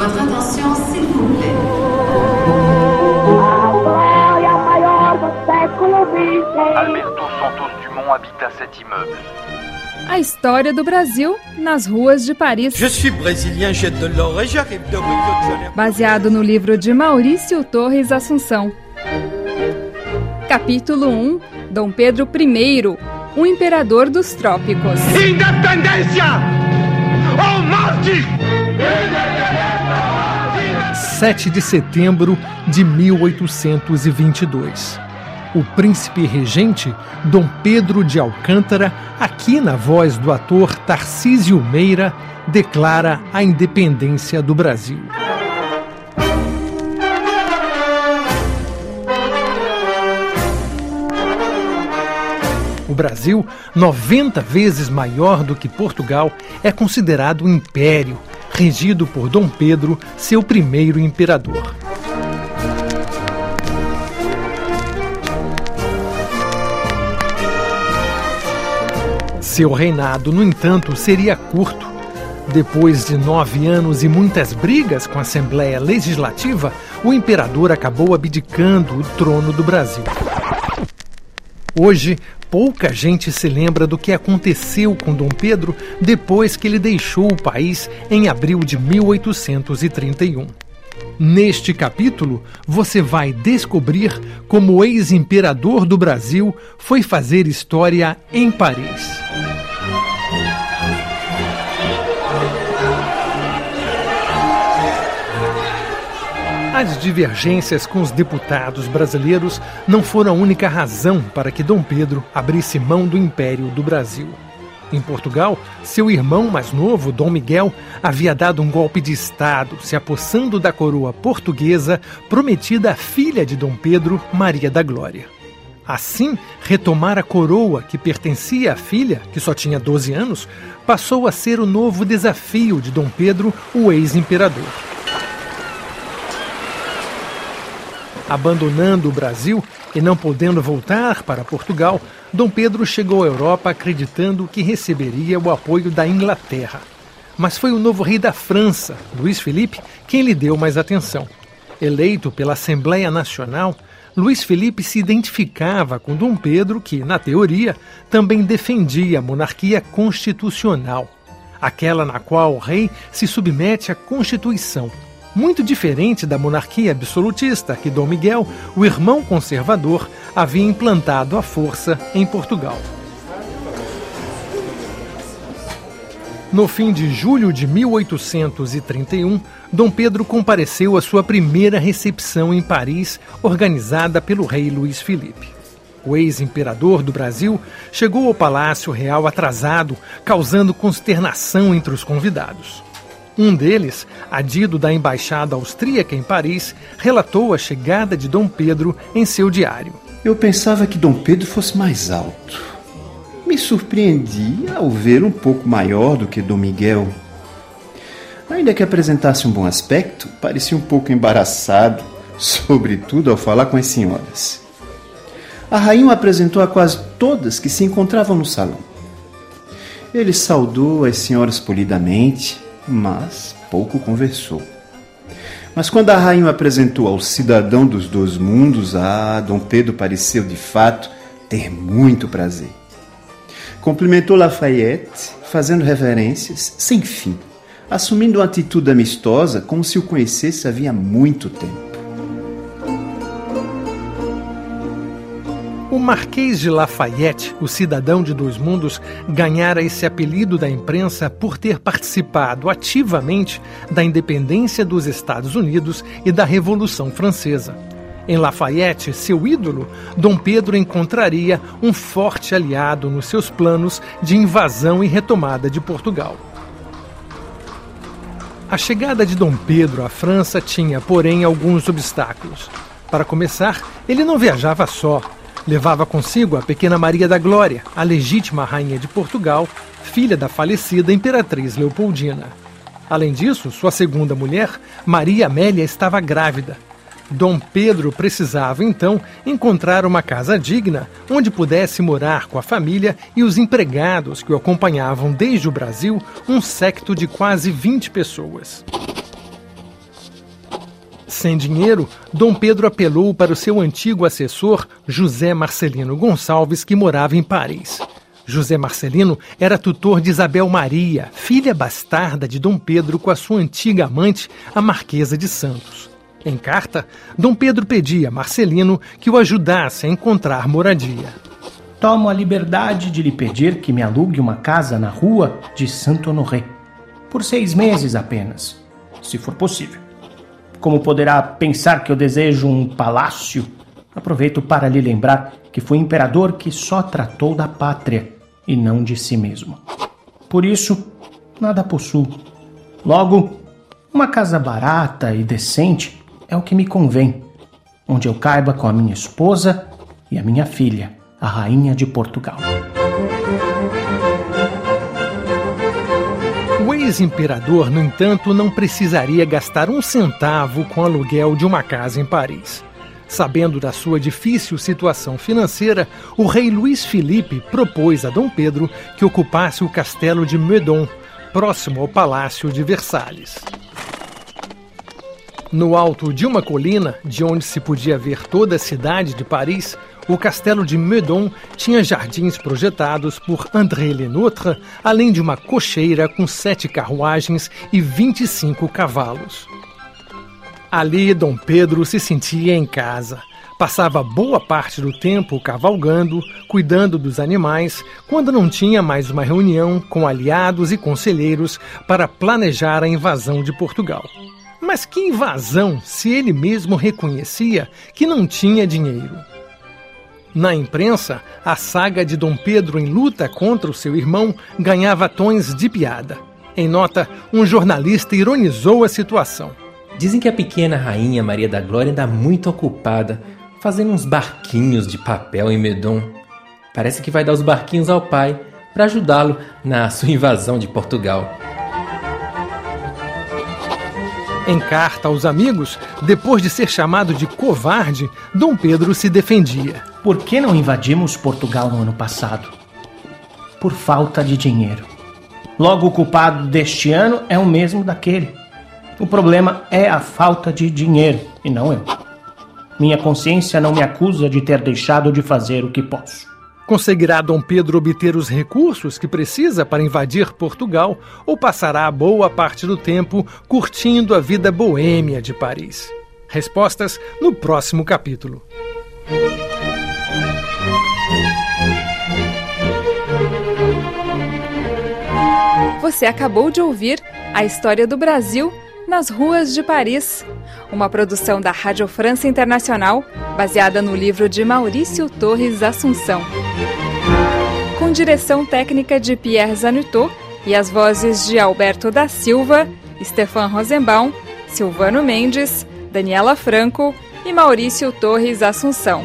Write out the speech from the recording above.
Votre attention, s'il vous plaît. Alberto Santos Dumont habita cet immeuble. A história do Brasil nas ruas de Paris. Je suis brésilien, j'ai de l'or et j'arrive de Rio de Janeiro. Baseado no livro de Maurício Torres Assunção. Capítulo 1 Dom Pedro I, o imperador dos trópicos. Independência! Ou morte! 7 de setembro de 1822. O príncipe regente Dom Pedro de Alcântara, aqui na voz do ator Tarcísio Meira, declara a independência do Brasil. O Brasil, 90 vezes maior do que Portugal, é considerado um império, regido por Dom Pedro, seu primeiro imperador. Seu reinado, no entanto, seria curto. Depois de nove anos e muitas brigas com a Assembleia Legislativa, o imperador acabou abdicando o trono do Brasil. Hoje, pouca gente se lembra do que aconteceu com Dom Pedro depois que ele deixou o país em abril de 1831. Neste capítulo, você vai descobrir como o ex-imperador do Brasil foi fazer história em Paris. As divergências com os deputados brasileiros não foram a única razão para que Dom Pedro abrisse mão do Império do Brasil. Em Portugal, seu irmão mais novo, Dom Miguel, havia dado um golpe de Estado, se apossando da coroa portuguesa prometida à filha de Dom Pedro, Maria da Glória. Assim, retomar a coroa que pertencia à filha, que só tinha 12 anos, passou a ser o novo desafio de Dom Pedro, o ex-imperador. Abandonando o Brasil e não podendo voltar para Portugal, Dom Pedro chegou à Europa acreditando que receberia o apoio da Inglaterra. Mas foi o novo rei da França, Luís Felipe, quem lhe deu mais atenção. Eleito pela Assembleia Nacional, Luís Felipe se identificava com Dom Pedro, que, na teoria, também defendia a monarquia constitucional, aquela na qual o rei se submete à Constituição muito diferente da monarquia absolutista que Dom Miguel, o irmão conservador, havia implantado à força em Portugal. No fim de julho de 1831, Dom Pedro compareceu à sua primeira recepção em Paris, organizada pelo rei Luís Felipe. O ex-imperador do Brasil chegou ao Palácio Real atrasado, causando consternação entre os convidados. Um deles, adido da embaixada austríaca em Paris, relatou a chegada de Dom Pedro em seu diário. Eu pensava que Dom Pedro fosse mais alto. Me surpreendi ao ver um pouco maior do que Dom Miguel. Ainda que apresentasse um bom aspecto, parecia um pouco embaraçado, sobretudo ao falar com as senhoras. A rainha apresentou a quase todas que se encontravam no salão. Ele saudou as senhoras polidamente, mas pouco conversou. Mas quando a rainha o apresentou ao cidadão dos dois mundos, ah, Dom Pedro pareceu de fato ter muito prazer. Cumprimentou Lafayette, fazendo reverências sem fim, assumindo uma atitude amistosa como se o conhecesse havia muito tempo. O Marquês de Lafayette, o cidadão de dois mundos, ganhara esse apelido da imprensa por ter participado ativamente da independência dos Estados Unidos e da Revolução Francesa. Em Lafayette, seu ídolo, Dom Pedro encontraria um forte aliado nos seus planos de invasão e retomada de Portugal. A chegada de Dom Pedro à França tinha, porém, alguns obstáculos. Para começar, ele não viajava só Levava consigo a pequena Maria da Glória, a legítima rainha de Portugal, filha da falecida imperatriz Leopoldina. Além disso, sua segunda mulher, Maria Amélia, estava grávida. Dom Pedro precisava então encontrar uma casa digna onde pudesse morar com a família e os empregados que o acompanhavam desde o Brasil, um secto de quase 20 pessoas. Sem dinheiro, Dom Pedro apelou para o seu antigo assessor, José Marcelino Gonçalves, que morava em Paris. José Marcelino era tutor de Isabel Maria, filha bastarda de Dom Pedro com a sua antiga amante, a Marquesa de Santos. Em carta, Dom Pedro pedia a Marcelino que o ajudasse a encontrar moradia. Tomo a liberdade de lhe pedir que me alugue uma casa na rua de Santo Honoré, por seis meses apenas, se for possível. Como poderá pensar que eu desejo um palácio? Aproveito para lhe lembrar que fui imperador que só tratou da pátria e não de si mesmo. Por isso, nada possuo. Logo, uma casa barata e decente é o que me convém, onde eu caiba com a minha esposa e a minha filha, a rainha de Portugal. Ex-imperador, no entanto, não precisaria gastar um centavo com o aluguel de uma casa em Paris. Sabendo da sua difícil situação financeira, o rei Luís Felipe propôs a Dom Pedro que ocupasse o castelo de Meudon, próximo ao Palácio de Versalhes. No alto de uma colina, de onde se podia ver toda a cidade de Paris, o castelo de Meudon tinha jardins projetados por André Lenôtre, além de uma cocheira com sete carruagens e 25 cavalos. Ali, Dom Pedro se sentia em casa. Passava boa parte do tempo cavalgando, cuidando dos animais, quando não tinha mais uma reunião com aliados e conselheiros para planejar a invasão de Portugal. Mas que invasão se ele mesmo reconhecia que não tinha dinheiro? Na imprensa, a saga de Dom Pedro em luta contra o seu irmão ganhava tons de piada. Em nota, um jornalista ironizou a situação. Dizem que a pequena rainha Maria da Glória anda muito ocupada, fazendo uns barquinhos de papel em Medon. Parece que vai dar os barquinhos ao pai para ajudá-lo na sua invasão de Portugal. Em carta aos amigos, depois de ser chamado de covarde, Dom Pedro se defendia. Por que não invadimos Portugal no ano passado? Por falta de dinheiro. Logo, o culpado deste ano é o mesmo daquele. O problema é a falta de dinheiro e não eu. Minha consciência não me acusa de ter deixado de fazer o que posso. Conseguirá Dom Pedro obter os recursos que precisa para invadir Portugal ou passará boa parte do tempo curtindo a vida boêmia de Paris? Respostas no próximo capítulo. Você acabou de ouvir a história do Brasil nas ruas de Paris. Uma produção da Rádio França Internacional, baseada no livro de Maurício Torres Assunção. Com direção técnica de Pierre Zanutot e as vozes de Alberto da Silva, Stefan Rosenbaum, Silvano Mendes, Daniela Franco e Maurício Torres Assunção.